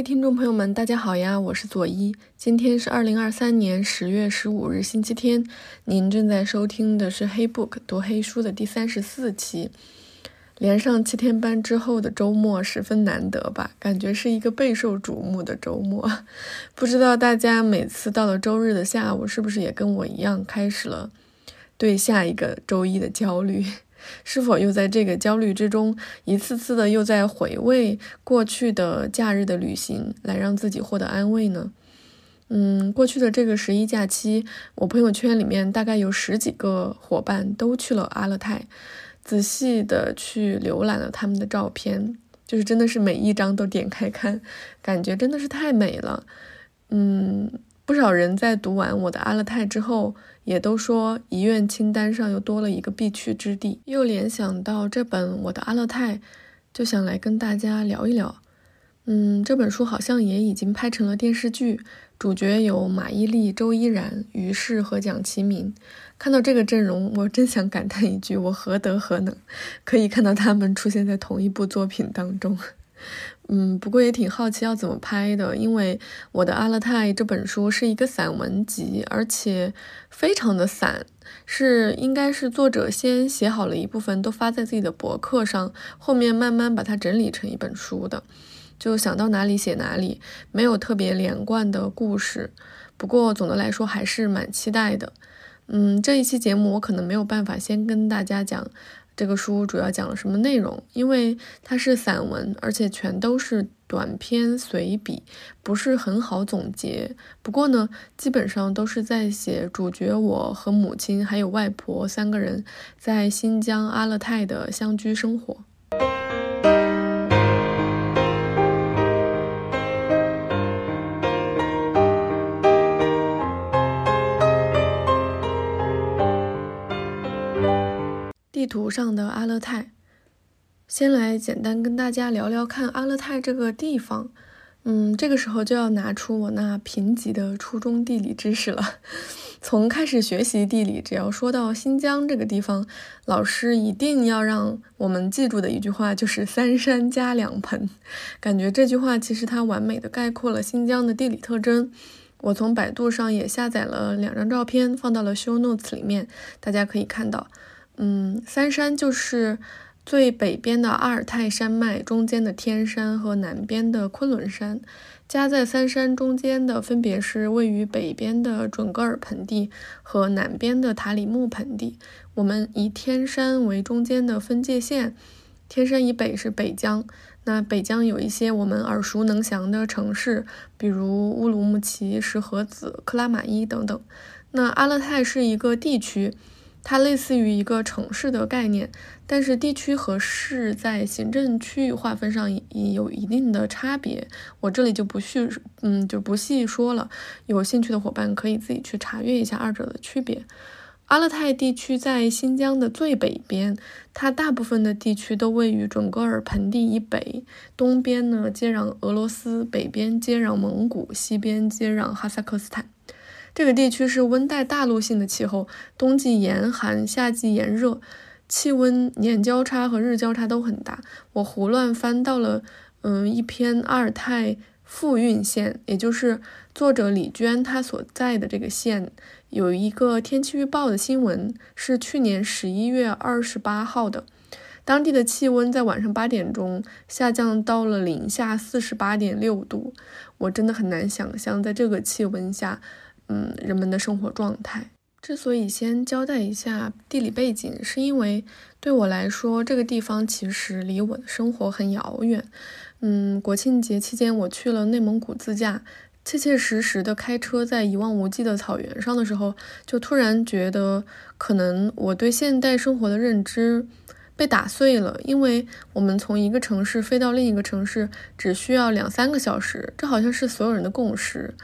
位听众朋友们，大家好呀，我是左一。今天是二零二三年十月十五日，星期天。您正在收听的是《黑 book 读黑书》的第三十四期。连上七天班之后的周末十分难得吧？感觉是一个备受瞩目的周末。不知道大家每次到了周日的下午，是不是也跟我一样，开始了对下一个周一的焦虑？是否又在这个焦虑之中，一次次的又在回味过去的假日的旅行，来让自己获得安慰呢？嗯，过去的这个十一假期，我朋友圈里面大概有十几个伙伴都去了阿勒泰，仔细的去浏览了他们的照片，就是真的是每一张都点开看，感觉真的是太美了。嗯，不少人在读完我的阿勒泰之后。也都说遗愿清单上又多了一个必去之地，又联想到这本我的阿勒泰，就想来跟大家聊一聊。嗯，这本书好像也已经拍成了电视剧，主角有马伊琍、周依然、于适和蒋奇明。看到这个阵容，我真想感叹一句：我何德何能，可以看到他们出现在同一部作品当中。嗯，不过也挺好奇要怎么拍的，因为我的阿勒泰这本书是一个散文集，而且非常的散，是应该是作者先写好了一部分，都发在自己的博客上，后面慢慢把它整理成一本书的，就想到哪里写哪里，没有特别连贯的故事。不过总的来说还是蛮期待的。嗯，这一期节目我可能没有办法先跟大家讲。这个书主要讲了什么内容？因为它是散文，而且全都是短篇随笔，不是很好总结。不过呢，基本上都是在写主角我和母亲还有外婆三个人在新疆阿勒泰的乡居生活。地图上的阿勒泰，先来简单跟大家聊聊看阿勒泰这个地方。嗯，这个时候就要拿出我那贫瘠的初中地理知识了。从开始学习地理，只要说到新疆这个地方，老师一定要让我们记住的一句话就是“三山加两盆”。感觉这句话其实它完美的概括了新疆的地理特征。我从百度上也下载了两张照片，放到了 show notes 里面，大家可以看到。嗯，三山就是最北边的阿尔泰山脉，中间的天山和南边的昆仑山，夹在三山中间的分别是位于北边的准噶尔盆地和南边的塔里木盆地。我们以天山为中间的分界线，天山以北是北疆。那北疆有一些我们耳熟能详的城市，比如乌鲁木齐、石河子、克拉玛依等等。那阿勒泰是一个地区。它类似于一个城市的概念，但是地区和市在行政区域划分上也有一定的差别，我这里就不叙，嗯，就不细说了。有兴趣的伙伴可以自己去查阅一下二者的区别。阿勒泰地区在新疆的最北边，它大部分的地区都位于准噶尔盆地以北，东边呢接壤俄罗斯，北边接壤蒙古，西边接壤哈萨克斯坦。这个地区是温带大陆性的气候，冬季严寒，夏季炎热，气温年交叉和日交叉都很大。我胡乱翻到了，嗯，一篇阿尔泰富蕴县，也就是作者李娟她所在的这个县，有一个天气预报的新闻，是去年十一月二十八号的，当地的气温在晚上八点钟下降到了零下四十八点六度，我真的很难想象在这个气温下。嗯，人们的生活状态。之所以先交代一下地理背景，是因为对我来说，这个地方其实离我的生活很遥远。嗯，国庆节期间我去了内蒙古自驾，切切实实的开车在一望无际的草原上的时候，就突然觉得，可能我对现代生活的认知被打碎了。因为我们从一个城市飞到另一个城市，只需要两三个小时，这好像是所有人的共识。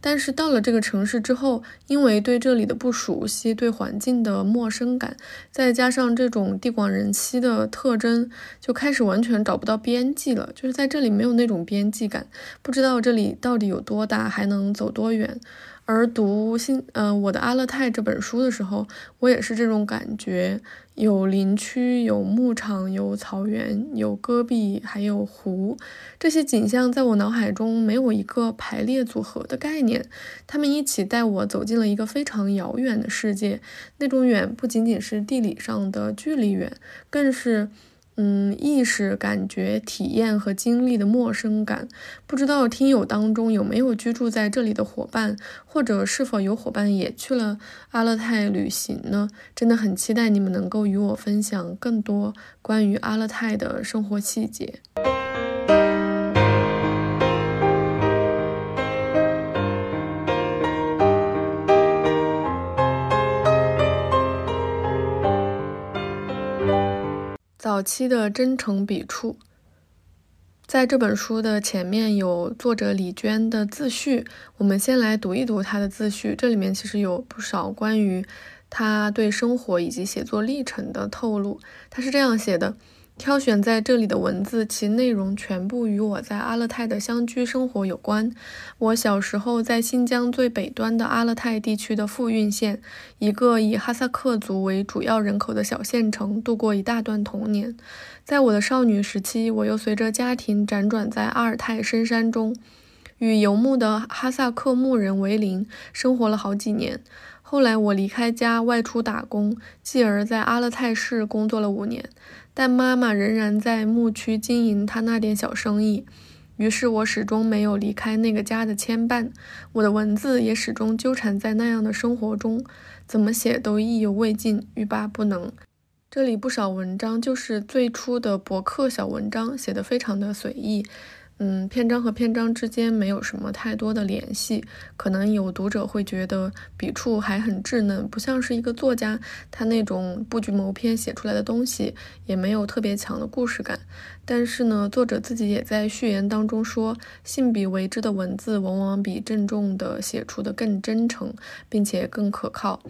但是到了这个城市之后，因为对这里的不熟悉，对环境的陌生感，再加上这种地广人稀的特征，就开始完全找不到边际了。就是在这里没有那种边际感，不知道这里到底有多大，还能走多远。而读新，嗯，我的阿勒泰这本书的时候，我也是这种感觉，有林区，有牧场，有草原，有戈壁，还有湖，这些景象在我脑海中没有一个排列组合的概念，他们一起带我走进了一个非常遥远的世界，那种远不仅仅是地理上的距离远，更是。嗯，意识、感觉、体验和经历的陌生感，不知道听友当中有没有居住在这里的伙伴，或者是否有伙伴也去了阿勒泰旅行呢？真的很期待你们能够与我分享更多关于阿勒泰的生活细节。早期的真诚笔触，在这本书的前面有作者李娟的自序，我们先来读一读她的自序。这里面其实有不少关于她对生活以及写作历程的透露。她是这样写的。挑选在这里的文字，其内容全部与我在阿勒泰的乡居生活有关。我小时候在新疆最北端的阿勒泰地区的富蕴县，一个以哈萨克族为主要人口的小县城，度过一大段童年。在我的少女时期，我又随着家庭辗转在阿尔泰深山中，与游牧的哈萨克牧人为邻，生活了好几年。后来我离开家外出打工，继而在阿勒泰市工作了五年。但妈妈仍然在牧区经营她那点小生意，于是我始终没有离开那个家的牵绊，我的文字也始终纠缠在那样的生活中，怎么写都意犹未尽，欲罢不能。这里不少文章就是最初的博客小文章，写的非常的随意。嗯，篇章和篇章之间没有什么太多的联系，可能有读者会觉得笔触还很稚嫩，不像是一个作家他那种布局谋篇写出来的东西，也没有特别强的故事感。但是呢，作者自己也在序言当中说，信笔为之的文字往往比郑重的写出的更真诚，并且更可靠。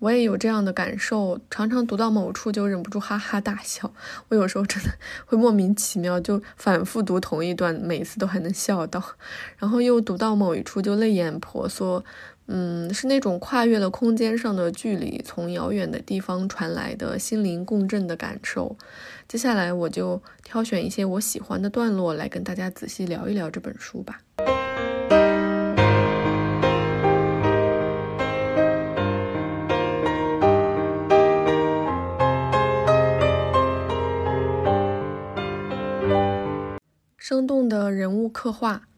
我也有这样的感受，常常读到某处就忍不住哈哈大笑。我有时候真的会莫名其妙就反复读同一段，每次都还能笑到，然后又读到某一处就泪眼婆娑。嗯，是那种跨越了空间上的距离，从遥远的地方传来的心灵共振的感受。接下来我就挑选一些我喜欢的段落来跟大家仔细聊一聊这本书吧。生动的人物刻画，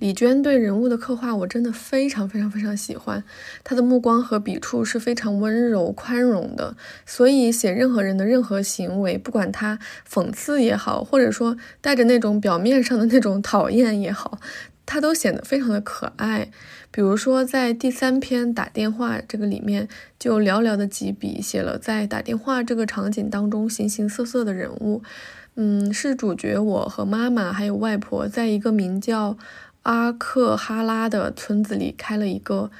李娟对人物的刻画，我真的非常非常非常喜欢。她的目光和笔触是非常温柔宽容的，所以写任何人的任何行为，不管他讽刺也好，或者说带着那种表面上的那种讨厌也好，他都显得非常的可爱。比如说在第三篇打电话这个里面，就寥寥的几笔写了在打电话这个场景当中形形色色的人物。嗯，是主角我和妈妈还有外婆，在一个名叫阿克哈拉的村子里开了一个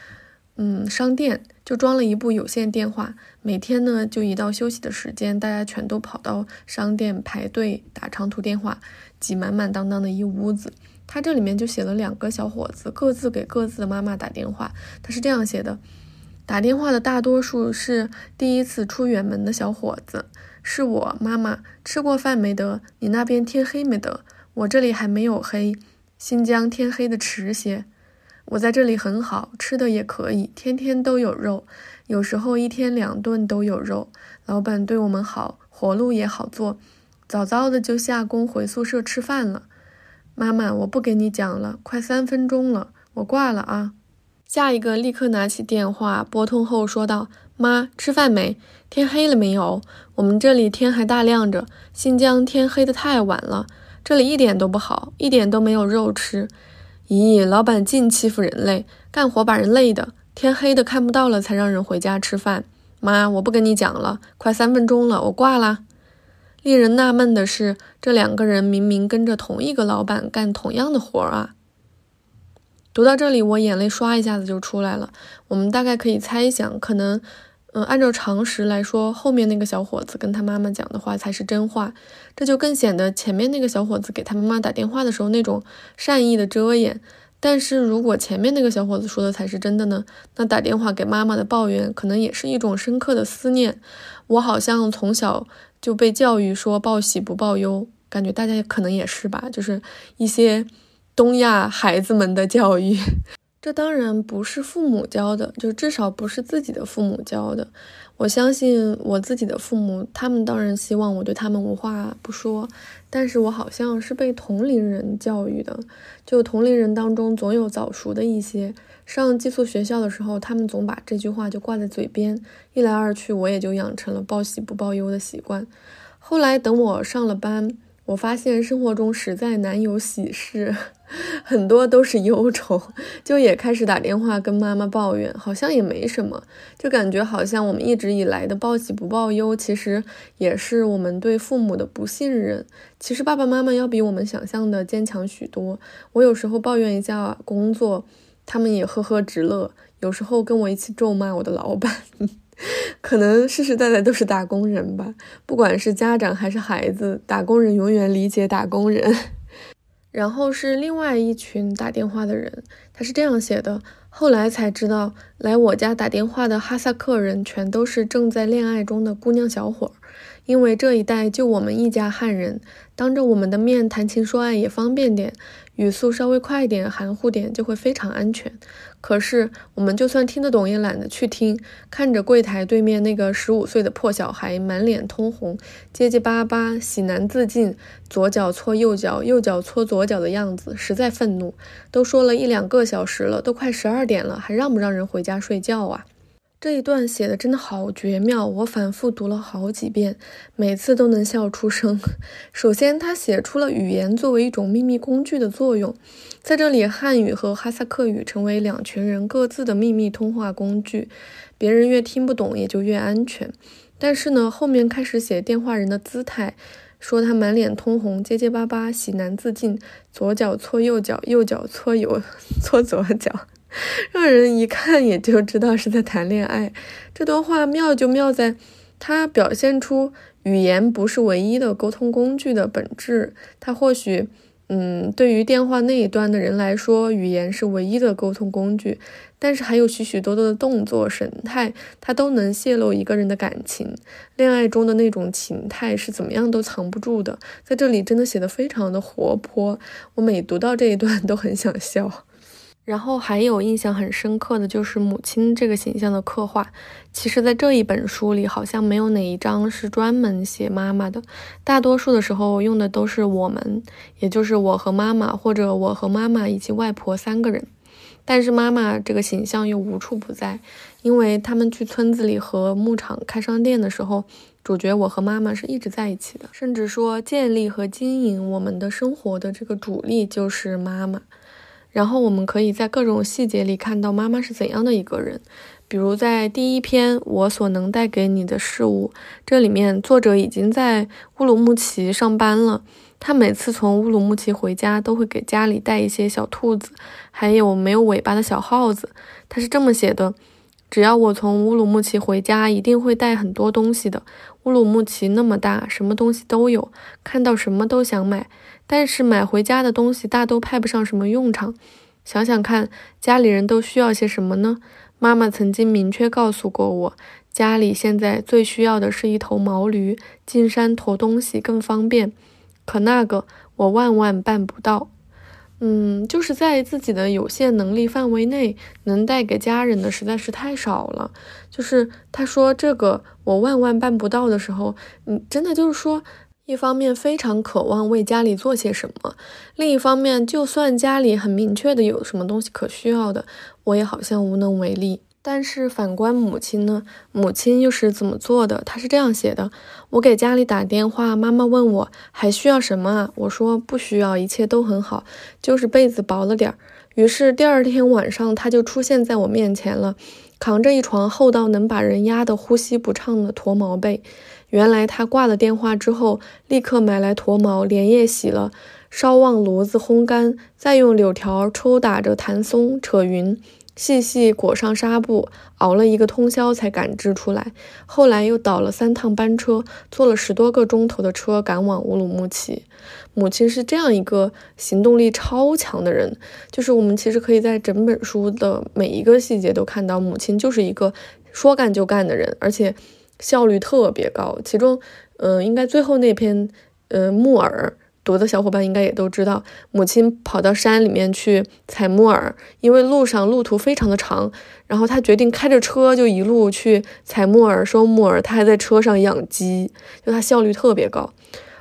嗯商店，就装了一部有线电话。每天呢，就一到休息的时间，大家全都跑到商店排队打长途电话，挤满满当当的一屋子。他这里面就写了两个小伙子，各自给各自的妈妈打电话。他是这样写的：打电话的大多数是第一次出远门的小伙子。是我妈妈吃过饭没得？你那边天黑没得？我这里还没有黑。新疆天黑的迟些。我在这里很好，吃的也可以，天天都有肉，有时候一天两顿都有肉。老板对我们好，活路也好做，早早的就下工回宿舍吃饭了。妈妈，我不给你讲了，快三分钟了，我挂了啊。下一个立刻拿起电话拨通后说道。妈，吃饭没？天黑了没有？我们这里天还大亮着。新疆天黑的太晚了，这里一点都不好，一点都没有肉吃。咦，老板净欺负人类，干活把人累的，天黑的看不到了才让人回家吃饭。妈，我不跟你讲了，快三分钟了，我挂啦。令人纳闷的是，这两个人明明跟着同一个老板干同样的活啊。读到这里，我眼泪唰一下子就出来了。我们大概可以猜想，可能。嗯，按照常识来说，后面那个小伙子跟他妈妈讲的话才是真话，这就更显得前面那个小伙子给他妈妈打电话的时候那种善意的遮掩，但是如果前面那个小伙子说的才是真的呢？那打电话给妈妈的抱怨，可能也是一种深刻的思念。我好像从小就被教育说报喜不报忧，感觉大家可能也是吧，就是一些东亚孩子们的教育。这当然不是父母教的，就至少不是自己的父母教的。我相信我自己的父母，他们当然希望我对他们无话不说，但是我好像是被同龄人教育的，就同龄人当中总有早熟的一些。上寄宿学校的时候，他们总把这句话就挂在嘴边，一来二去，我也就养成了报喜不报忧的习惯。后来等我上了班。我发现生活中实在难有喜事，很多都是忧愁，就也开始打电话跟妈妈抱怨，好像也没什么，就感觉好像我们一直以来的报喜不报忧，其实也是我们对父母的不信任。其实爸爸妈妈要比我们想象的坚强许多。我有时候抱怨一下工作，他们也呵呵直乐，有时候跟我一起咒骂我的老板。可能世世代代都是打工人吧，不管是家长还是孩子，打工人永远理解打工人。然后是另外一群打电话的人，他是这样写的：后来才知道，来我家打电话的哈萨克人全都是正在恋爱中的姑娘小伙儿，因为这一代就我们一家汉人，当着我们的面谈情说爱也方便点。语速稍微快一点，含糊点就会非常安全。可是我们就算听得懂，也懒得去听。看着柜台对面那个十五岁的破小孩，满脸通红，结结巴巴，喜难自禁，左脚搓右脚，右脚搓左脚的样子，实在愤怒。都说了一两个小时了，都快十二点了，还让不让人回家睡觉啊？这一段写的真的好绝妙，我反复读了好几遍，每次都能笑出声。首先，他写出了语言作为一种秘密工具的作用，在这里，汉语和哈萨克语成为两群人各自的秘密通话工具，别人越听不懂也就越安全。但是呢，后面开始写电话人的姿态，说他满脸通红，结结巴巴，喜难自禁，左脚搓右脚，右脚搓右 搓左脚。让人一看也就知道是在谈恋爱。这段话妙就妙在，它表现出语言不是唯一的沟通工具的本质。它或许，嗯，对于电话那一端的人来说，语言是唯一的沟通工具，但是还有许许多多的动作、神态，它都能泄露一个人的感情。恋爱中的那种情态是怎么样都藏不住的。在这里真的写的非常的活泼，我每读到这一段都很想笑。然后还有印象很深刻的就是母亲这个形象的刻画。其实，在这一本书里，好像没有哪一章是专门写妈妈的，大多数的时候用的都是我们，也就是我和妈妈，或者我和妈妈以及外婆三个人。但是妈妈这个形象又无处不在，因为他们去村子里和牧场开商店的时候，主角我和妈妈是一直在一起的，甚至说建立和经营我们的生活的这个主力就是妈妈。然后我们可以在各种细节里看到妈妈是怎样的一个人，比如在第一篇《我所能带给你的事物》这里面，作者已经在乌鲁木齐上班了。他每次从乌鲁木齐回家，都会给家里带一些小兔子，还有没有尾巴的小耗子。他是这么写的：只要我从乌鲁木齐回家，一定会带很多东西的。乌鲁木齐那么大，什么东西都有，看到什么都想买。但是买回家的东西大都派不上什么用场。想想看，家里人都需要些什么呢？妈妈曾经明确告诉过我，家里现在最需要的是一头毛驴，进山驮东西更方便。可那个我万万办不到。嗯，就是在自己的有限能力范围内，能带给家人的实在是太少了。就是他说这个我万万办不到的时候，嗯，真的就是说。一方面非常渴望为家里做些什么，另一方面，就算家里很明确的有什么东西可需要的，我也好像无能为力。但是反观母亲呢？母亲又是怎么做的？她是这样写的：我给家里打电话，妈妈问我还需要什么啊？我说不需要，一切都很好，就是被子薄了点儿。于是第二天晚上，她就出现在我面前了，扛着一床厚到能把人压得呼吸不畅的驼毛被。原来他挂了电话之后，立刻买来驼毛，连夜洗了，烧旺炉子烘干，再用柳条抽打着弹松扯匀，细细裹上纱布，熬了一个通宵才赶制出来。后来又倒了三趟班车，坐了十多个钟头的车赶往乌鲁木齐。母亲是这样一个行动力超强的人，就是我们其实可以在整本书的每一个细节都看到，母亲就是一个说干就干的人，而且效率特别高。其中，嗯，应该最后那篇，呃，木耳。读的小伙伴应该也都知道，母亲跑到山里面去采木耳，因为路上路途非常的长，然后他决定开着车就一路去采木耳、收木耳。他还在车上养鸡，就他效率特别高，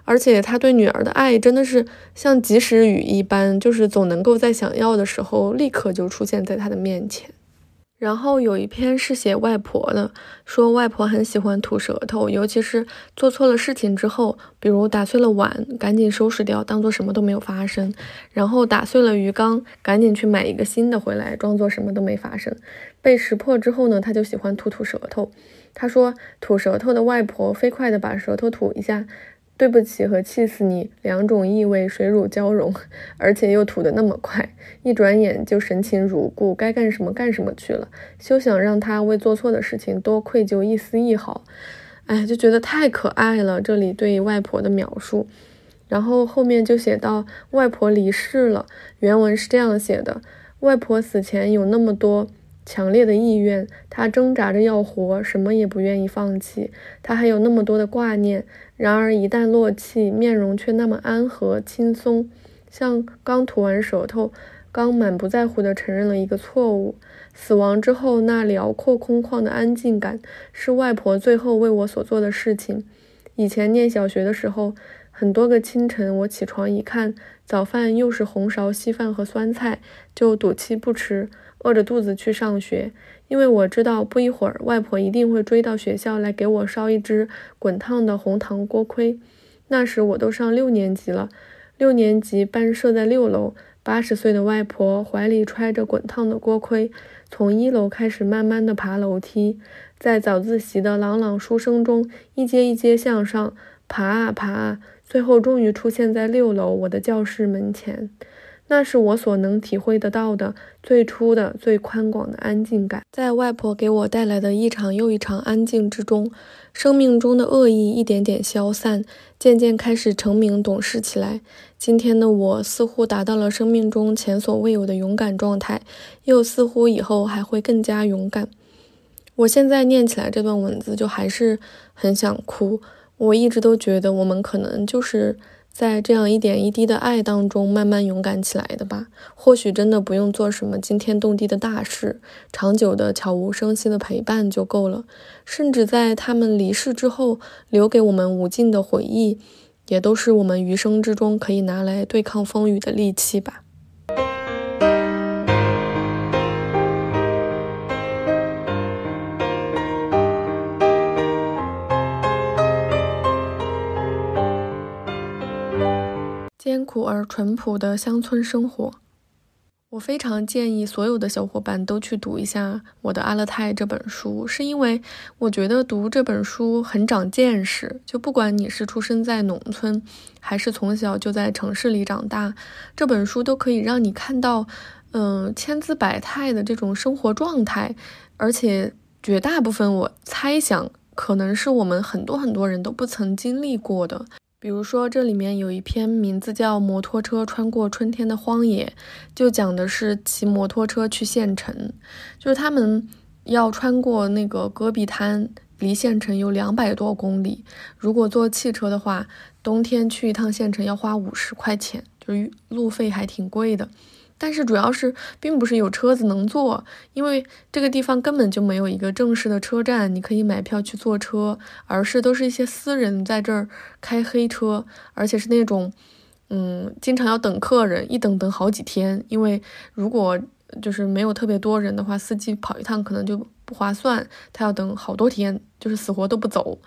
而且他对女儿的爱真的是像及时雨一般，就是总能够在想要的时候立刻就出现在他的面前。然后有一篇是写外婆的，说外婆很喜欢吐舌头，尤其是做错了事情之后，比如打碎了碗，赶紧收拾掉，当做什么都没有发生；然后打碎了鱼缸，赶紧去买一个新的回来，装作什么都没发生。被识破之后呢，他就喜欢吐吐舌头。他说，吐舌头的外婆飞快地把舌头吐一下。对不起和气死你两种意味水乳交融，而且又吐得那么快，一转眼就神情如故，该干什么干什么去了，休想让他为做错的事情多愧疚一丝一毫。哎，就觉得太可爱了。这里对外婆的描述，然后后面就写到外婆离世了。原文是这样写的：外婆死前有那么多。强烈的意愿，他挣扎着要活，什么也不愿意放弃。他还有那么多的挂念，然而一旦落气，面容却那么安和轻松，像刚吐完舌头，刚满不在乎地承认了一个错误。死亡之后那辽阔空旷的安静感，是外婆最后为我所做的事情。以前念小学的时候，很多个清晨，我起床一看，早饭又是红苕稀饭和酸菜，就赌气不吃。饿着肚子去上学，因为我知道不一会儿外婆一定会追到学校来给我烧一只滚烫的红糖锅盔。那时我都上六年级了，六年级班设在六楼，八十岁的外婆怀里揣着滚烫的锅盔，从一楼开始慢慢的爬楼梯，在早自习的朗朗书声中一阶一阶向上爬啊爬啊，最后终于出现在六楼我的教室门前。那是我所能体会得到的最初的、最宽广的安静感。在外婆给我带来的一场又一场安静之中，生命中的恶意一点点消散，渐渐开始成名懂事起来。今天的我似乎达到了生命中前所未有的勇敢状态，又似乎以后还会更加勇敢。我现在念起来这段文字，就还是很想哭。我一直都觉得，我们可能就是。在这样一点一滴的爱当中，慢慢勇敢起来的吧。或许真的不用做什么惊天动地的大事，长久的悄无声息的陪伴就够了。甚至在他们离世之后，留给我们无尽的回忆，也都是我们余生之中可以拿来对抗风雨的利器吧。而淳朴的乡村生活，我非常建议所有的小伙伴都去读一下我的《阿勒泰》这本书，是因为我觉得读这本书很长见识。就不管你是出生在农村，还是从小就在城市里长大，这本书都可以让你看到，嗯，千姿百态的这种生活状态。而且绝大部分，我猜想可能是我们很多很多人都不曾经历过的。比如说，这里面有一篇名字叫《摩托车穿过春天的荒野》，就讲的是骑摩托车去县城，就是他们要穿过那个戈壁滩，离县城有两百多公里。如果坐汽车的话，冬天去一趟县城要花五十块钱，就是路费还挺贵的。但是主要是并不是有车子能坐，因为这个地方根本就没有一个正式的车站，你可以买票去坐车，而是都是一些私人在这儿开黑车，而且是那种，嗯，经常要等客人，一等等好几天。因为如果就是没有特别多人的话，司机跑一趟可能就不划算，他要等好多天，就是死活都不走。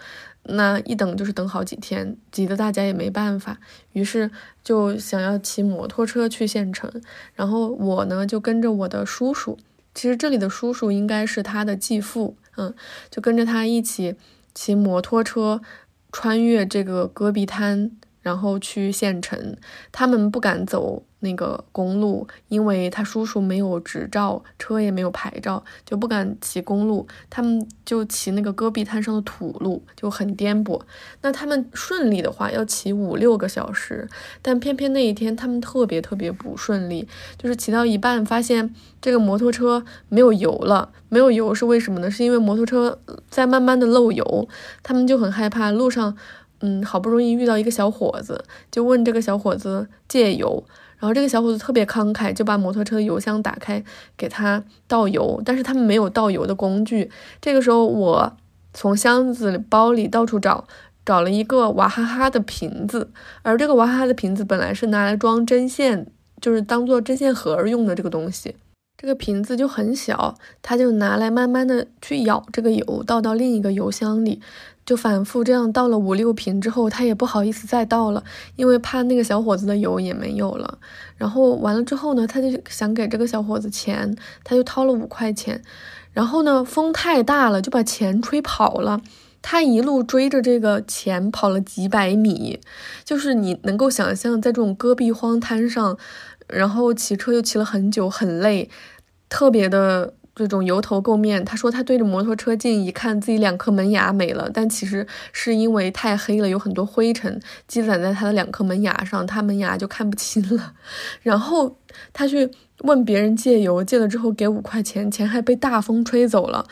那一等就是等好几天，挤得大家也没办法，于是就想要骑摩托车去县城。然后我呢就跟着我的叔叔，其实这里的叔叔应该是他的继父，嗯，就跟着他一起骑摩托车穿越这个戈壁滩，然后去县城。他们不敢走那个公路，因为他叔叔没有执照，车也没有牌照，就不敢骑公路。他们就骑那个戈壁滩上的土路，就很颠簸。那他们顺利的话要骑五六个小时，但偏偏那一天他们特别特别不顺利，就是骑到一半发现这个摩托车没有油了。没有油是为什么呢？是因为摩托车在慢慢的漏油，他们就很害怕。路上，嗯，好不容易遇到一个小伙子，就问这个小伙子借油。然后这个小伙子特别慷慨，就把摩托车的油箱打开给他倒油，但是他们没有倒油的工具。这个时候，我从箱子包里到处找，找了一个娃哈哈的瓶子，而这个娃哈哈的瓶子本来是拿来装针线，就是当做针线盒用的这个东西。这个瓶子就很小，他就拿来慢慢的去舀这个油，倒到另一个油箱里。就反复这样倒了五六瓶之后，他也不好意思再倒了，因为怕那个小伙子的油也没有了。然后完了之后呢，他就想给这个小伙子钱，他就掏了五块钱。然后呢，风太大了，就把钱吹跑了。他一路追着这个钱跑了几百米，就是你能够想象，在这种戈壁荒滩上，然后骑车又骑了很久，很累，特别的。这种油头垢面，他说他对着摩托车镜一看，自己两颗门牙没了，但其实是因为太黑了，有很多灰尘积攒在他的两颗门牙上，他门牙就看不清了。然后他去问别人借油，借了之后给五块钱，钱还被大风吹走了，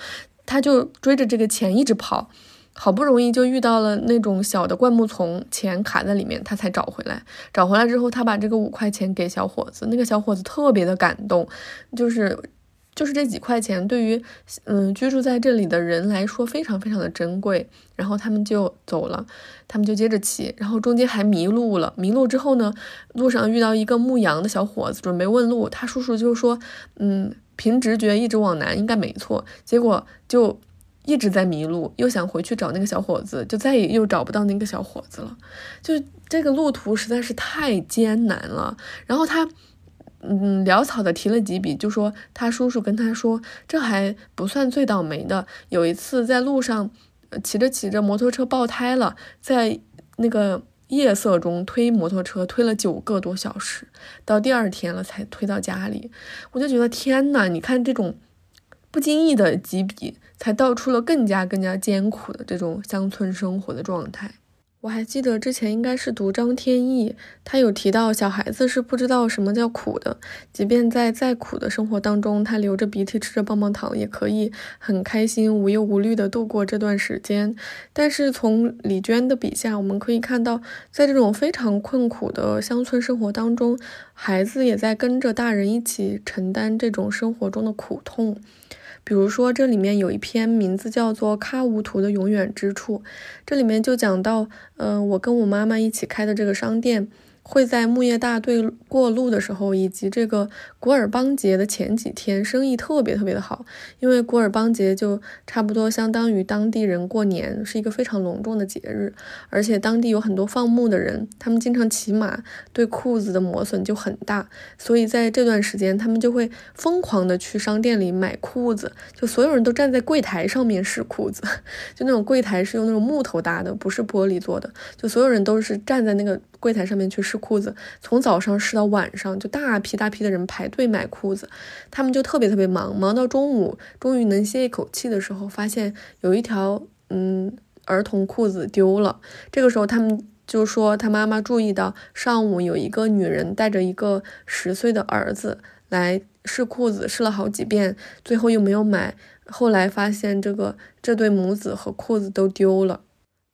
他就追着这个钱一直跑，好不容易就遇到了那种小的灌木丛，钱卡在里面，他才找回来。找回来之后，他把这个五块钱给小伙子，那个小伙子特别的感动，就是。就是这几块钱对于，嗯，居住在这里的人来说非常非常的珍贵。然后他们就走了，他们就接着骑，然后中间还迷路了。迷路之后呢，路上遇到一个牧羊的小伙子，准备问路。他叔叔就说，嗯，凭直觉一直往南应该没错。结果就一直在迷路，又想回去找那个小伙子，就再也又找不到那个小伙子了。就这个路途实在是太艰难了。然后他。嗯，潦草的提了几笔，就说他叔叔跟他说，这还不算最倒霉的。有一次在路上，骑着骑着摩托车爆胎了，在那个夜色中推摩托车推了九个多小时，到第二天了才推到家里。我就觉得天呐，你看这种不经意的几笔，才道出了更加更加艰苦的这种乡村生活的状态。我还记得之前应该是读张天翼，他有提到小孩子是不知道什么叫苦的，即便在再苦的生活当中，他流着鼻涕吃着棒棒糖，也可以很开心无忧无虑的度过这段时间。但是从李娟的笔下，我们可以看到，在这种非常困苦的乡村生活当中，孩子也在跟着大人一起承担这种生活中的苦痛。比如说，这里面有一篇名字叫做《喀无图的永远之处》，这里面就讲到，嗯，我跟我妈妈一起开的这个商店。会在木叶大队过路的时候，以及这个古尔邦节的前几天，生意特别特别的好。因为古尔邦节就差不多相当于当地人过年，是一个非常隆重的节日。而且当地有很多放牧的人，他们经常骑马，对裤子的磨损就很大。所以在这段时间，他们就会疯狂的去商店里买裤子，就所有人都站在柜台上面试裤子，就那种柜台是用那种木头搭的，不是玻璃做的，就所有人都是站在那个。柜台上面去试裤子，从早上试到晚上，就大批大批的人排队买裤子，他们就特别特别忙，忙到中午，终于能歇一口气的时候，发现有一条嗯儿童裤子丢了。这个时候，他们就说他妈妈注意到上午有一个女人带着一个十岁的儿子来试裤子，试了好几遍，最后又没有买。后来发现这个这对母子和裤子都丢了。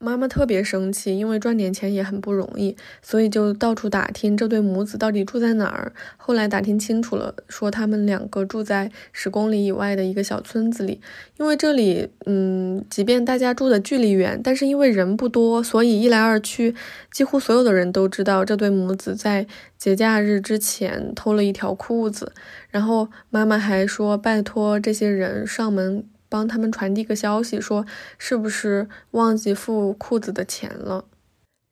妈妈特别生气，因为赚点钱也很不容易，所以就到处打听这对母子到底住在哪儿。后来打听清楚了，说他们两个住在十公里以外的一个小村子里。因为这里，嗯，即便大家住的距离远，但是因为人不多，所以一来二去，几乎所有的人都知道这对母子在节假日之前偷了一条裤子。然后妈妈还说，拜托这些人上门。帮他们传递个消息，说是不是忘记付裤子的钱了？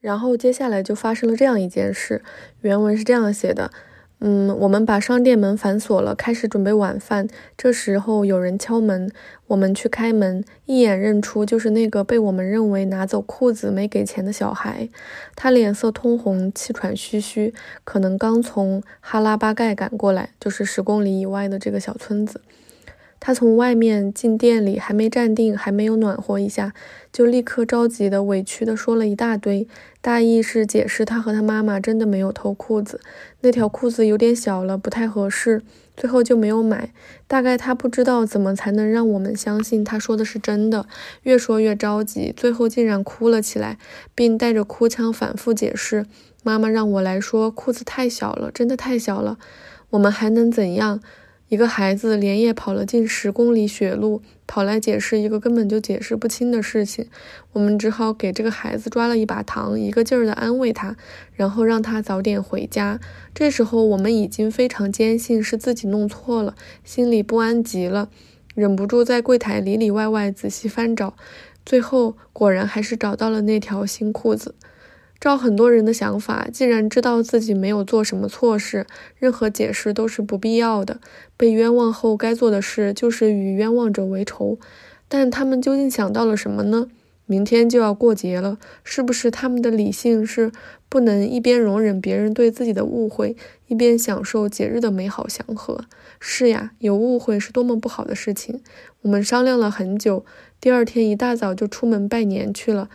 然后接下来就发生了这样一件事。原文是这样写的：嗯，我们把商店门反锁了，开始准备晚饭。这时候有人敲门，我们去开门，一眼认出就是那个被我们认为拿走裤子没给钱的小孩。他脸色通红，气喘吁吁，可能刚从哈拉巴盖赶过来，就是十公里以外的这个小村子。他从外面进店里，还没站定，还没有暖和一下，就立刻着急的、委屈的说了一大堆，大意是解释他和他妈妈真的没有偷裤子，那条裤子有点小了，不太合适，最后就没有买。大概他不知道怎么才能让我们相信他说的是真的，越说越着急，最后竟然哭了起来，并带着哭腔反复解释：“妈妈让我来说，裤子太小了，真的太小了。”我们还能怎样？一个孩子连夜跑了近十公里雪路，跑来解释一个根本就解释不清的事情，我们只好给这个孩子抓了一把糖，一个劲儿的安慰他，然后让他早点回家。这时候我们已经非常坚信是自己弄错了，心里不安极了，忍不住在柜台里里外外仔细翻找，最后果然还是找到了那条新裤子。照很多人的想法，既然知道自己没有做什么错事，任何解释都是不必要的。被冤枉后该做的事就是与冤枉者为仇。但他们究竟想到了什么呢？明天就要过节了，是不是他们的理性是不能一边容忍别人对自己的误会，一边享受节日的美好祥和？是呀，有误会是多么不好的事情。我们商量了很久，第二天一大早就出门拜年去了。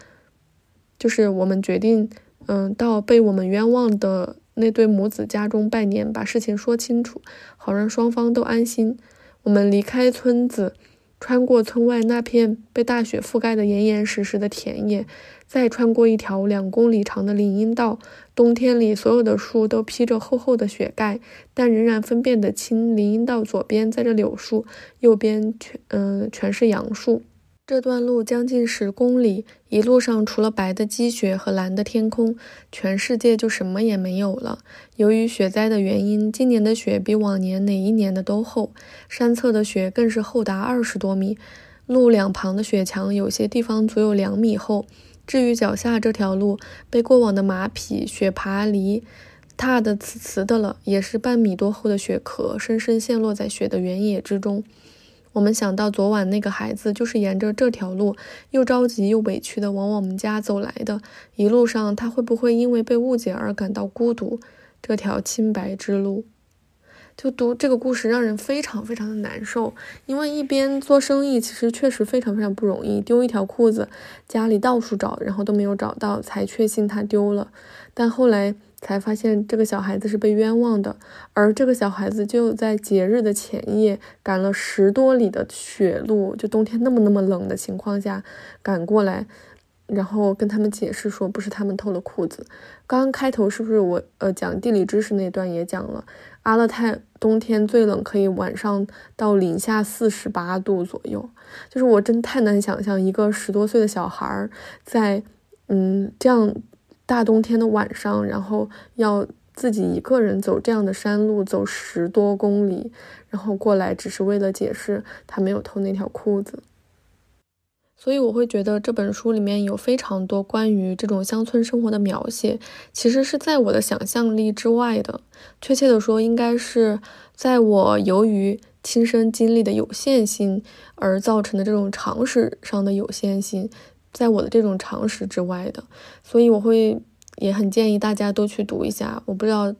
就是我们决定，嗯，到被我们冤枉的那对母子家中拜年，把事情说清楚，好让双方都安心。我们离开村子，穿过村外那片被大雪覆盖的严严实实的田野，再穿过一条两公里长的林荫道。冬天里，所有的树都披着厚厚的雪盖，但仍然分辨得清，林荫道左边栽着柳树，右边全，嗯，全是杨树。这段路将近十公里，一路上除了白的积雪和蓝的天空，全世界就什么也没有了。由于雪灾的原因，今年的雪比往年哪一年的都厚，山侧的雪更是厚达二十多米，路两旁的雪墙有些地方足有两米厚。至于脚下这条路，被过往的马匹、雪爬犁踏得瓷瓷的了，也是半米多厚的雪壳，深深陷落在雪的原野之中。我们想到昨晚那个孩子就是沿着这条路，又着急又委屈的往我们家走来的。一路上他会不会因为被误解而感到孤独？这条清白之路，就读这个故事让人非常非常的难受。因为一边做生意，其实确实非常非常不容易，丢一条裤子，家里到处找，然后都没有找到，才确信他丢了。但后来。才发现这个小孩子是被冤枉的，而这个小孩子就在节日的前夜赶了十多里的雪路，就冬天那么那么冷的情况下赶过来，然后跟他们解释说不是他们偷了裤子。刚刚开头是不是我呃讲地理知识那段也讲了，阿勒泰冬天最冷可以晚上到零下四十八度左右，就是我真太难想象一个十多岁的小孩在嗯这样。大冬天的晚上，然后要自己一个人走这样的山路，走十多公里，然后过来，只是为了解释他没有偷那条裤子。所以我会觉得这本书里面有非常多关于这种乡村生活的描写，其实是在我的想象力之外的。确切的说，应该是在我由于亲身经历的有限性而造成的这种常识上的有限性。在我的这种常识之外的，所以我会也很建议大家都去读一下。我不知道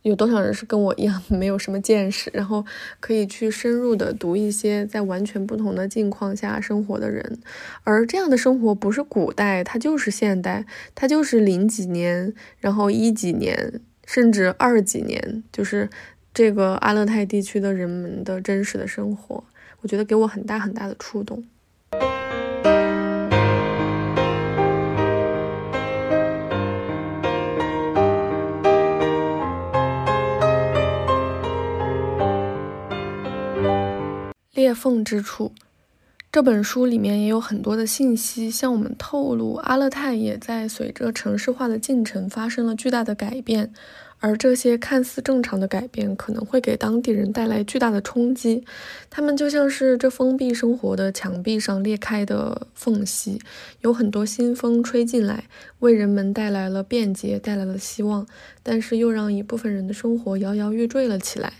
有多少人是跟我一样没有什么见识，然后可以去深入的读一些在完全不同的境况下生活的人。而这样的生活不是古代，它就是现代，它就是零几年，然后一几年，甚至二几年，就是这个阿勒泰地区的人们的真实的生活。我觉得给我很大很大的触动。裂缝之处，这本书里面也有很多的信息向我们透露，阿勒泰也在随着城市化的进程发生了巨大的改变。而这些看似正常的改变，可能会给当地人带来巨大的冲击。他们就像是这封闭生活的墙壁上裂开的缝隙，有很多新风吹进来，为人们带来了便捷，带来了希望，但是又让一部分人的生活摇摇欲坠了起来。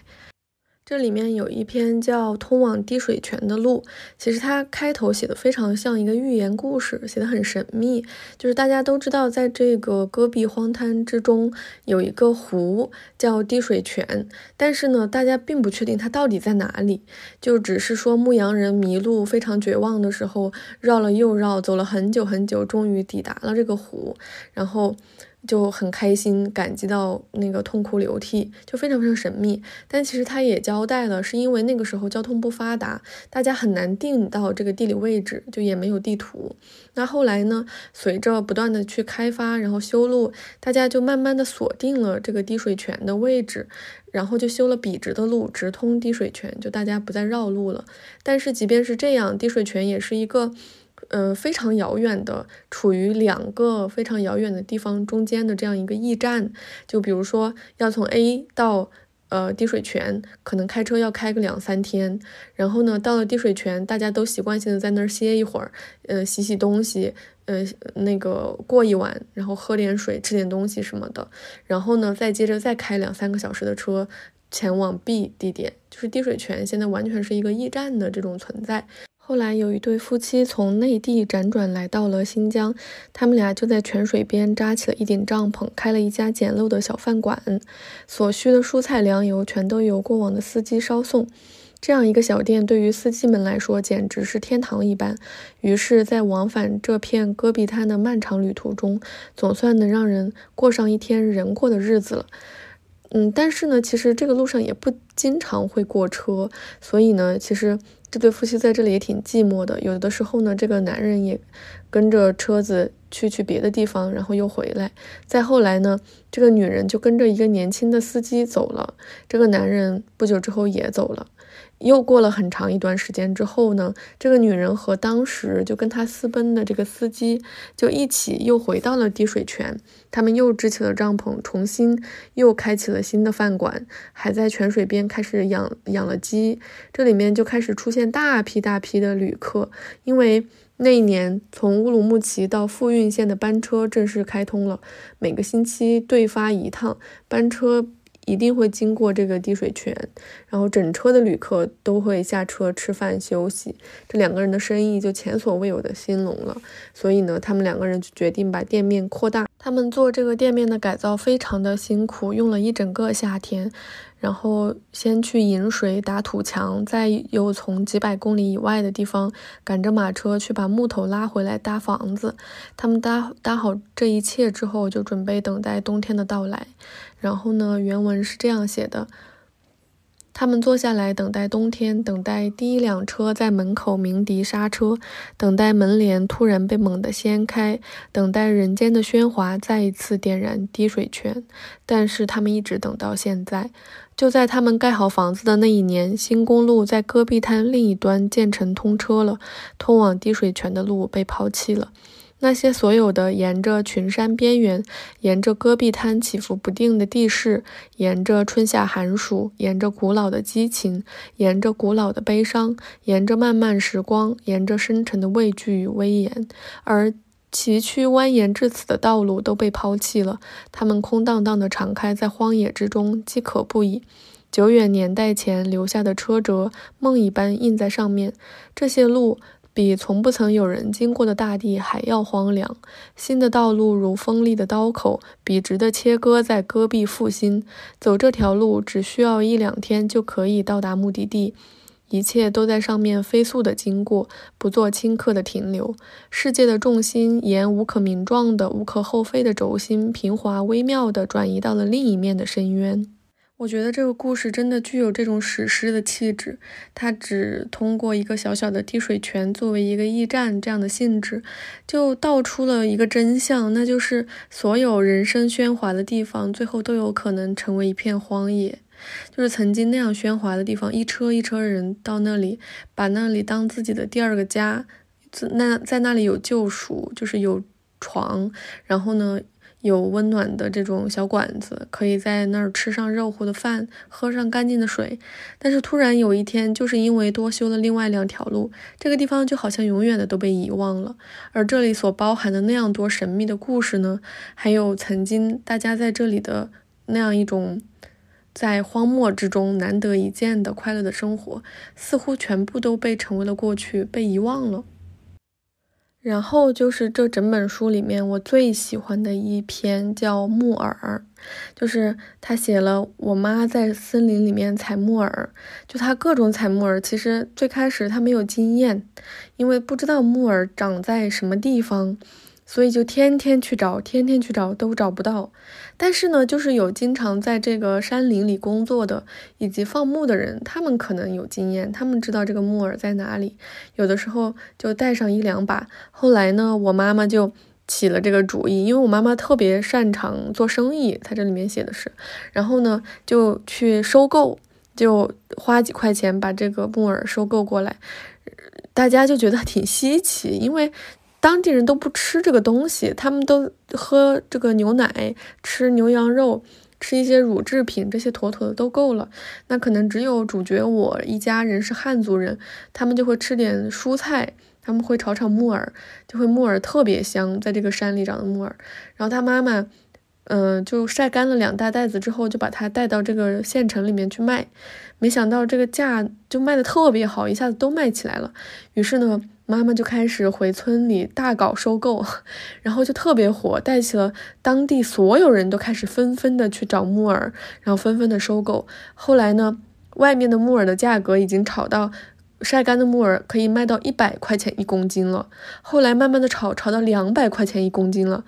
这里面有一篇叫《通往滴水泉的路》，其实它开头写的非常像一个寓言故事，写的很神秘。就是大家都知道，在这个戈壁荒滩之中有一个湖叫滴水泉，但是呢，大家并不确定它到底在哪里，就只是说牧羊人迷路、非常绝望的时候，绕了又绕，走了很久很久，终于抵达了这个湖，然后。就很开心，感激到那个痛哭流涕，就非常非常神秘。但其实他也交代了，是因为那个时候交通不发达，大家很难定到这个地理位置，就也没有地图。那后来呢，随着不断的去开发，然后修路，大家就慢慢的锁定了这个滴水泉的位置，然后就修了笔直的路，直通滴水泉，就大家不再绕路了。但是即便是这样，滴水泉也是一个。呃，非常遥远的，处于两个非常遥远的地方中间的这样一个驿站，就比如说要从 A 到呃滴水泉，可能开车要开个两三天。然后呢，到了滴水泉，大家都习惯性的在那儿歇一会儿，呃，洗洗东西，呃，那个过一晚，然后喝点水，吃点东西什么的。然后呢，再接着再开两三个小时的车前往 B 地点，就是滴水泉现在完全是一个驿站的这种存在。后来有一对夫妻从内地辗转来到了新疆，他们俩就在泉水边扎起了一顶帐篷，开了一家简陋的小饭馆，所需的蔬菜粮油全都由过往的司机捎送。这样一个小店对于司机们来说简直是天堂一般。于是，在往返这片戈壁滩的漫长旅途中，总算能让人过上一天人过的日子了。嗯，但是呢，其实这个路上也不经常会过车，所以呢，其实。这对夫妻在这里也挺寂寞的。有的时候呢，这个男人也跟着车子去去别的地方，然后又回来。再后来呢，这个女人就跟着一个年轻的司机走了。这个男人不久之后也走了。又过了很长一段时间之后呢，这个女人和当时就跟她私奔的这个司机就一起又回到了滴水泉，他们又支起了帐篷，重新又开启了新的饭馆，还在泉水边开始养养了鸡。这里面就开始出现大批大批的旅客，因为那一年从乌鲁木齐到富蕴县的班车正式开通了，每个星期对发一趟班车。一定会经过这个滴水泉，然后整车的旅客都会下车吃饭休息，这两个人的生意就前所未有的兴隆了。所以呢，他们两个人就决定把店面扩大。他们做这个店面的改造非常的辛苦，用了一整个夏天。然后先去引水、打土墙，再又从几百公里以外的地方赶着马车去把木头拉回来搭房子。他们搭搭好这一切之后，就准备等待冬天的到来。然后呢，原文是这样写的。他们坐下来等待冬天，等待第一辆车在门口鸣笛刹车，等待门帘突然被猛地掀开，等待人间的喧哗再一次点燃滴水泉。但是他们一直等到现在。就在他们盖好房子的那一年，新公路在戈壁滩另一端建成通车了，通往滴水泉的路被抛弃了。那些所有的沿着群山边缘，沿着戈壁滩起伏不定的地势，沿着春夏寒暑，沿着古老的激情，沿着古老的悲伤，沿着漫漫时光，沿着深沉的畏惧与威严，而崎岖蜿蜒至此的道路都被抛弃了。它们空荡荡地敞开在荒野之中，饥渴不已。久远年代前留下的车辙，梦一般印在上面。这些路。比从不曾有人经过的大地还要荒凉。新的道路如锋利的刀口，笔直地切割在戈壁腹心。走这条路只需要一两天就可以到达目的地。一切都在上面飞速地经过，不做顷刻的停留。世界的重心沿无可名状的、无可厚非的轴心，平滑微妙地转移到了另一面的深渊。我觉得这个故事真的具有这种史诗的气质，它只通过一个小小的滴水泉作为一个驿站这样的性质，就道出了一个真相，那就是所有人生喧哗的地方，最后都有可能成为一片荒野。就是曾经那样喧哗的地方，一车一车人到那里，把那里当自己的第二个家，那在那里有救赎，就是有床，然后呢。有温暖的这种小馆子，可以在那儿吃上热乎的饭，喝上干净的水。但是突然有一天，就是因为多修了另外两条路，这个地方就好像永远的都被遗忘了。而这里所包含的那样多神秘的故事呢，还有曾经大家在这里的那样一种在荒漠之中难得一见的快乐的生活，似乎全部都被成为了过去，被遗忘了。然后就是这整本书里面我最喜欢的一篇叫《木耳》，就是他写了我妈在森林里面采木耳，就他各种采木耳。其实最开始他没有经验，因为不知道木耳长在什么地方。所以就天天去找，天天去找都找不到。但是呢，就是有经常在这个山林里工作的以及放牧的人，他们可能有经验，他们知道这个木耳在哪里。有的时候就带上一两把。后来呢，我妈妈就起了这个主意，因为我妈妈特别擅长做生意，她这里面写的是，然后呢就去收购，就花几块钱把这个木耳收购过来。大家就觉得挺稀奇，因为。当地人都不吃这个东西，他们都喝这个牛奶，吃牛羊肉，吃一些乳制品，这些妥妥的都够了。那可能只有主角我一家人是汉族人，他们就会吃点蔬菜，他们会炒炒木耳，就会木耳特别香，在这个山里长的木耳。然后他妈妈，嗯，就晒干了两大袋子之后，就把它带到这个县城里面去卖。没想到这个价就卖的特别好，一下子都卖起来了。于是呢。妈妈就开始回村里大搞收购，然后就特别火，带起了当地所有人都开始纷纷的去找木耳，然后纷纷的收购。后来呢，外面的木耳的价格已经炒到晒干的木耳可以卖到一百块钱一公斤了。后来慢慢的炒，炒到两百块钱一公斤了。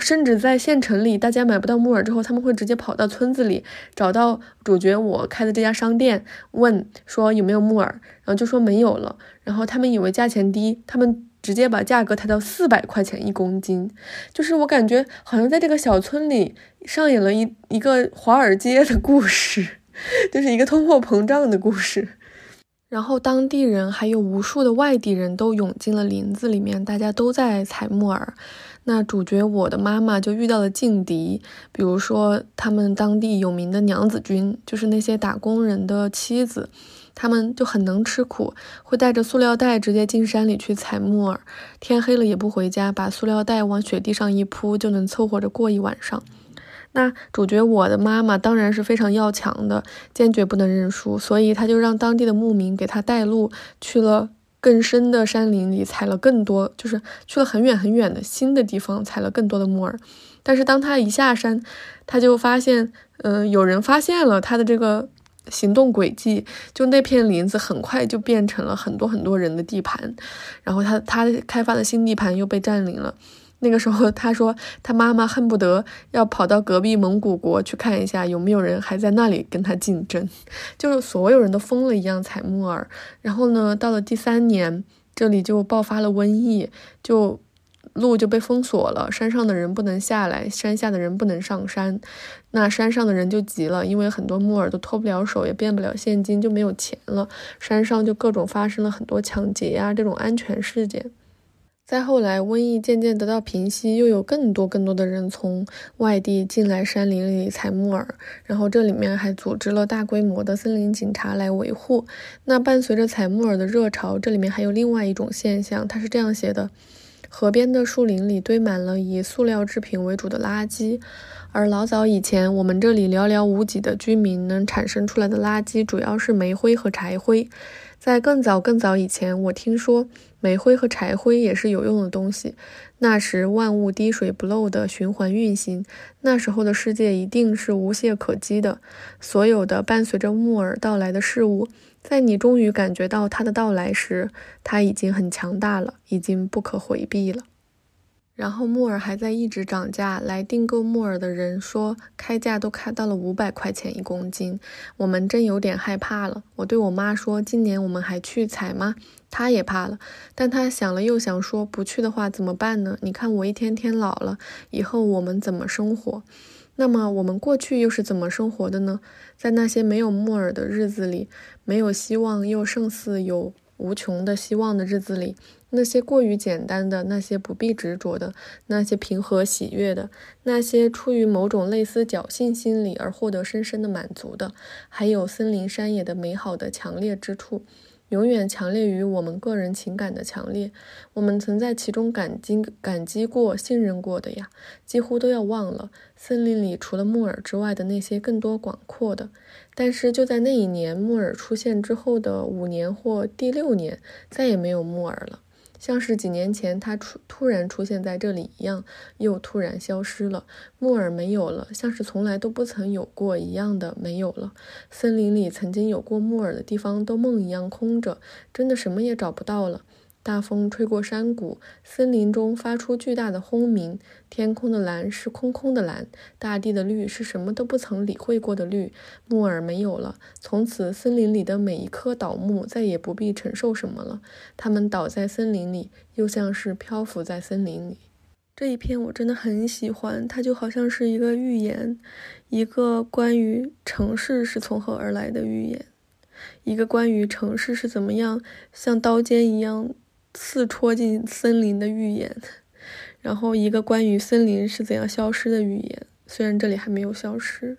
甚至在县城里，大家买不到木耳之后，他们会直接跑到村子里找到主角我开的这家商店，问说有没有木耳，然后就说没有了。然后他们以为价钱低，他们直接把价格抬到四百块钱一公斤。就是我感觉好像在这个小村里上演了一一个华尔街的故事，就是一个通货膨胀的故事。然后当地人还有无数的外地人都涌进了林子里面，大家都在采木耳。那主角我的妈妈就遇到了劲敌，比如说他们当地有名的娘子军，就是那些打工人的妻子，他们就很能吃苦，会带着塑料袋直接进山里去采木耳，天黑了也不回家，把塑料袋往雪地上一铺，就能凑合着过一晚上。那主角我的妈妈当然是非常要强的，坚决不能认输，所以他就让当地的牧民给他带路去了。更深的山林里采了更多，就是去了很远很远的新的地方采了更多的木耳。但是当他一下山，他就发现，嗯，有人发现了他的这个行动轨迹，就那片林子很快就变成了很多很多人的地盘，然后他他开发的新地盘又被占领了。那个时候，他说他妈妈恨不得要跑到隔壁蒙古国去看一下有没有人还在那里跟他竞争，就是所有人都疯了一样采木耳。然后呢，到了第三年，这里就爆发了瘟疫，就路就被封锁了，山上的人不能下来，山下的人不能上山。那山上的人就急了，因为很多木耳都脱不了手，也变不了现金，就没有钱了。山上就各种发生了很多抢劫呀这种安全事件。再后来，瘟疫渐渐得到平息，又有更多更多的人从外地进来山林里采木耳，然后这里面还组织了大规模的森林警察来维护。那伴随着采木耳的热潮，这里面还有另外一种现象，它是这样写的：河边的树林里堆满了以塑料制品为主的垃圾，而老早以前，我们这里寥寥无几的居民能产生出来的垃圾，主要是煤灰和柴灰。在更早更早以前，我听说煤灰和柴灰也是有用的东西。那时万物滴水不漏的循环运行，那时候的世界一定是无懈可击的。所有的伴随着木耳到来的事物，在你终于感觉到它的到来时，它已经很强大了，已经不可回避了。然后木耳还在一直涨价，来订购木耳的人说开价都开到了五百块钱一公斤，我们真有点害怕了。我对我妈说：“今年我们还去采吗？”她也怕了，但她想了又想说：“不去的话怎么办呢？你看我一天天老了，以后我们怎么生活？”那么我们过去又是怎么生活的呢？在那些没有木耳的日子里，没有希望又胜似有无穷的希望的日子里，那些过于简单的，那些不必执着的，那些平和喜悦的，那些出于某种类似侥幸心理而获得深深的满足的，还有森林山野的美好的强烈之处。永远强烈于我们个人情感的强烈，我们曾在其中感激、感激过、信任过的呀，几乎都要忘了森林里除了木耳之外的那些更多广阔的。但是就在那一年木耳出现之后的五年或第六年，再也没有木耳了。像是几年前他出突然出现在这里一样，又突然消失了。木耳没有了，像是从来都不曾有过一样的没有了。森林里曾经有过木耳的地方，都梦一样空着，真的什么也找不到了。大风吹过山谷，森林中发出巨大的轰鸣。天空的蓝是空空的蓝，大地的绿是什么都不曾理会过的绿。木耳没有了，从此森林里的每一棵倒木再也不必承受什么了。它们倒在森林里，又像是漂浮在森林里。这一篇我真的很喜欢，它就好像是一个寓言，一个关于城市是从何而来的寓言，一个关于城市是怎么样像刀尖一样。刺戳进森林的预言，然后一个关于森林是怎样消失的预言，虽然这里还没有消失，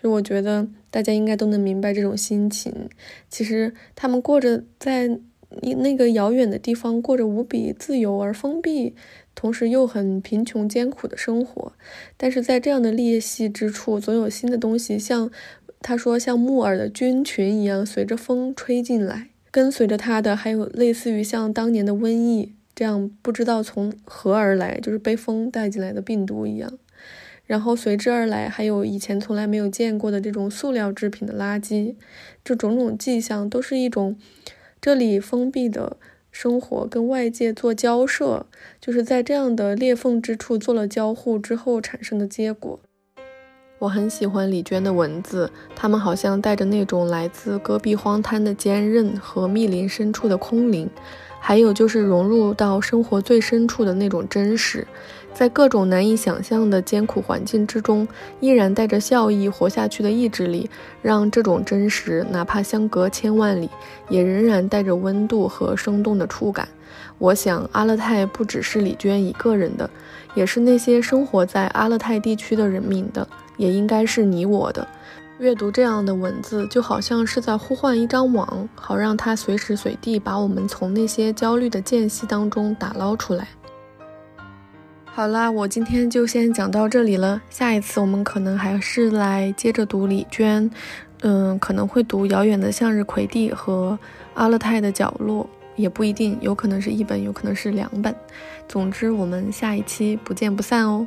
就我觉得大家应该都能明白这种心情。其实他们过着在那个遥远的地方过着无比自由而封闭，同时又很贫穷艰苦的生活，但是在这样的裂隙之处，总有新的东西，像他说像木耳的菌群一样，随着风吹进来。跟随着他的还有类似于像当年的瘟疫这样不知道从何而来，就是被风带进来的病毒一样。然后随之而来还有以前从来没有见过的这种塑料制品的垃圾，这种种迹象都是一种这里封闭的生活跟外界做交涉，就是在这样的裂缝之处做了交互之后产生的结果。我很喜欢李娟的文字，他们好像带着那种来自戈壁荒滩的坚韧和密林深处的空灵，还有就是融入到生活最深处的那种真实，在各种难以想象的艰苦环境之中，依然带着笑意活下去的意志力，让这种真实哪怕相隔千万里，也仍然带着温度和生动的触感。我想，阿勒泰不只是李娟一个人的，也是那些生活在阿勒泰地区的人民的。也应该是你我的。阅读这样的文字，就好像是在呼唤一张网，好让它随时随地把我们从那些焦虑的间隙当中打捞出来。好啦，我今天就先讲到这里了。下一次我们可能还是来接着读李娟，嗯，可能会读《遥远的向日葵地》和《阿勒泰的角落》，也不一定，有可能是一本，有可能是两本。总之，我们下一期不见不散哦。